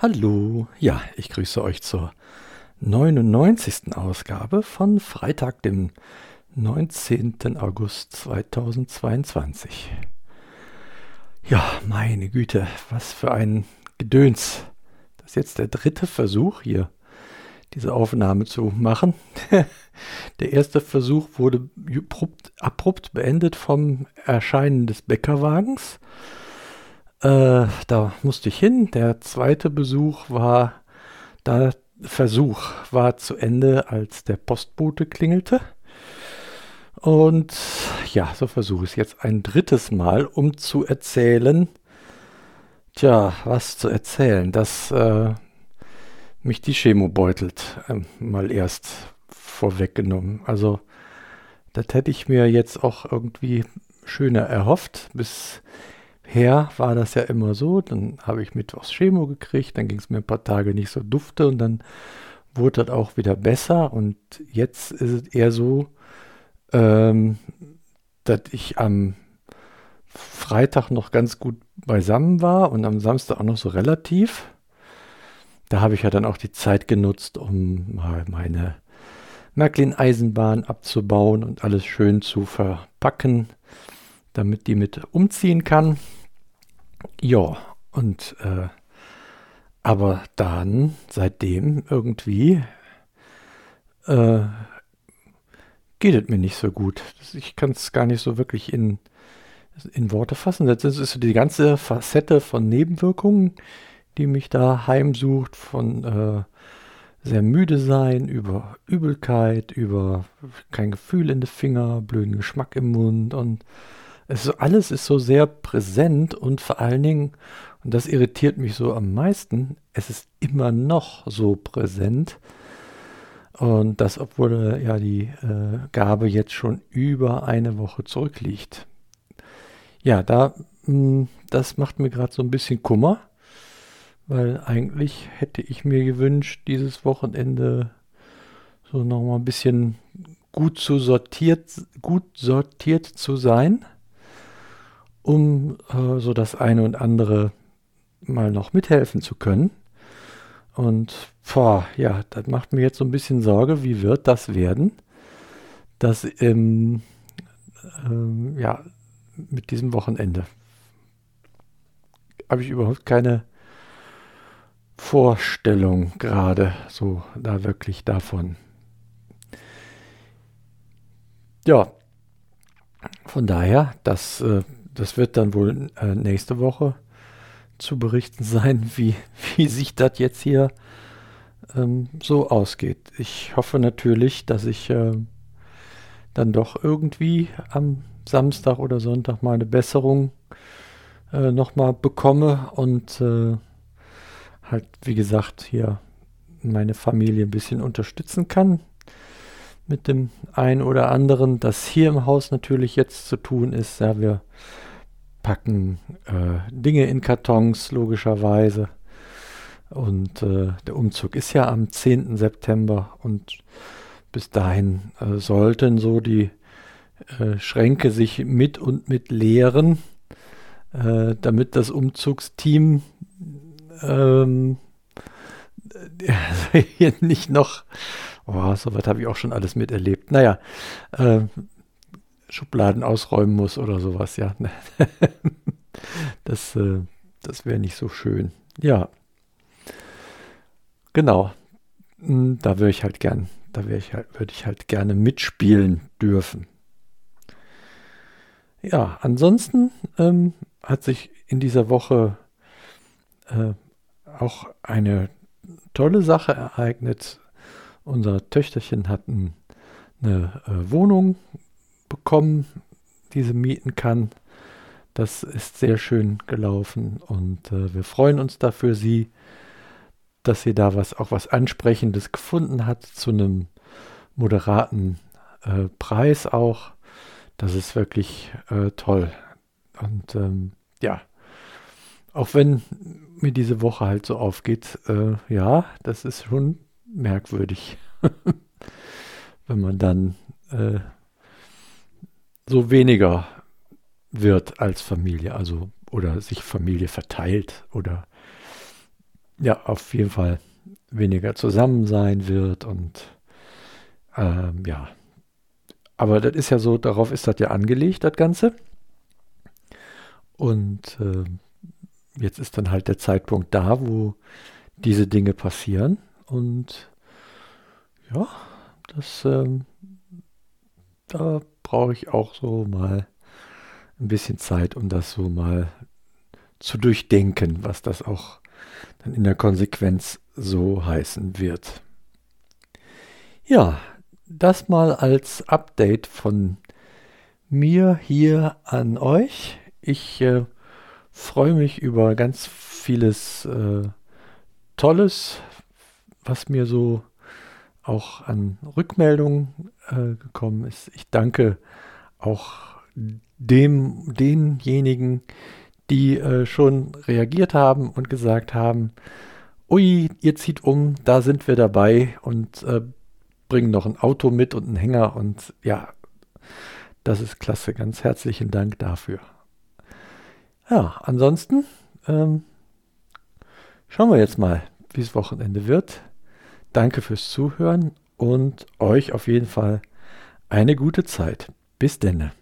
Hallo, ja, ich grüße euch zur 99. Ausgabe von Freitag, dem 19. August 2022. Ja, meine Güte, was für ein Gedöns. Das ist jetzt der dritte Versuch hier, diese Aufnahme zu machen. der erste Versuch wurde abrupt, abrupt beendet vom Erscheinen des Bäckerwagens. Äh, da musste ich hin. Der zweite Besuch war, da Versuch war zu Ende, als der Postbote klingelte. Und ja, so versuche ich es jetzt ein drittes Mal, um zu erzählen. Tja, was zu erzählen, dass äh, mich die Chemo beutelt, äh, mal erst vorweggenommen. Also, das hätte ich mir jetzt auch irgendwie schöner erhofft. Bis her war das ja immer so. Dann habe ich Mittwochs Chemo gekriegt, dann ging es mir ein paar Tage nicht so dufte und dann wurde das auch wieder besser. Und jetzt ist es eher so, ähm, dass ich am Freitag noch ganz gut beisammen war und am Samstag auch noch so relativ. Da habe ich ja dann auch die Zeit genutzt, um mal meine Märklin-Eisenbahn abzubauen und alles schön zu verpacken, damit die mit umziehen kann. Ja, und äh, aber dann seitdem irgendwie äh, geht es mir nicht so gut. Ich kann es gar nicht so wirklich in, in Worte fassen. Das ist die ganze Facette von Nebenwirkungen, die mich da heimsucht, von äh, sehr müde sein, über Übelkeit, über kein Gefühl in den Finger, blöden Geschmack im Mund und es alles ist so sehr präsent und vor allen Dingen, und das irritiert mich so am meisten, es ist immer noch so präsent. Und das, obwohl ja die äh, Gabe jetzt schon über eine Woche zurückliegt. Ja, da, mh, hm, das macht mir gerade so ein bisschen Kummer, weil eigentlich hätte ich mir gewünscht, dieses Wochenende so nochmal ein bisschen gut zu sortiert, gut sortiert zu sein um äh, so das eine und andere mal noch mithelfen zu können. Und boah, ja, das macht mir jetzt so ein bisschen Sorge, wie wird das werden, dass ähm, ähm, ja, mit diesem Wochenende habe ich überhaupt keine Vorstellung gerade so da wirklich davon. Ja, von daher, das äh, das wird dann wohl äh, nächste Woche zu berichten sein, wie, wie sich das jetzt hier ähm, so ausgeht. Ich hoffe natürlich, dass ich äh, dann doch irgendwie am Samstag oder Sonntag mal eine Besserung äh, nochmal bekomme und äh, halt, wie gesagt, hier meine Familie ein bisschen unterstützen kann mit dem einen oder anderen, das hier im Haus natürlich jetzt zu tun ist. Ja, wir packen äh, Dinge in Kartons, logischerweise. Und äh, der Umzug ist ja am 10. September und bis dahin äh, sollten so die äh, Schränke sich mit und mit leeren, äh, damit das Umzugsteam ähm, nicht noch, oh, so was habe ich auch schon alles miterlebt. Naja, äh, Schubladen ausräumen muss oder sowas, ja. das äh, das wäre nicht so schön. Ja. Genau. Hm, da würde ich halt gern, da ich halt, würde ich halt gerne mitspielen dürfen. Ja, ansonsten ähm, hat sich in dieser Woche äh, auch eine tolle Sache ereignet. Unser Töchterchen hat eine äh, Wohnung bekommen, die sie mieten kann. Das ist sehr schön gelaufen und äh, wir freuen uns da für sie, dass sie da was auch was Ansprechendes gefunden hat zu einem moderaten äh, Preis auch. Das ist wirklich äh, toll. Und ähm, ja, auch wenn mir diese Woche halt so aufgeht, äh, ja, das ist schon merkwürdig, wenn man dann äh, so weniger wird als Familie, also oder sich Familie verteilt oder ja, auf jeden Fall weniger zusammen sein wird und ähm, ja. Aber das ist ja so, darauf ist das ja angelegt, das Ganze. Und äh, jetzt ist dann halt der Zeitpunkt da, wo diese Dinge passieren. Und ja, das, ähm, da brauche ich auch so mal ein bisschen Zeit, um das so mal zu durchdenken, was das auch dann in der Konsequenz so heißen wird. Ja, das mal als Update von mir hier an euch. Ich äh, freue mich über ganz vieles äh, Tolles, was mir so auch an Rückmeldungen äh, gekommen ist. Ich danke auch dem, denjenigen, die äh, schon reagiert haben und gesagt haben, ui, ihr zieht um, da sind wir dabei und äh, bringen noch ein Auto mit und einen Hänger und ja, das ist klasse. Ganz herzlichen Dank dafür. Ja, ansonsten ähm, schauen wir jetzt mal, wie es Wochenende wird. Danke fürs Zuhören und euch auf jeden Fall eine gute Zeit. Bis denne.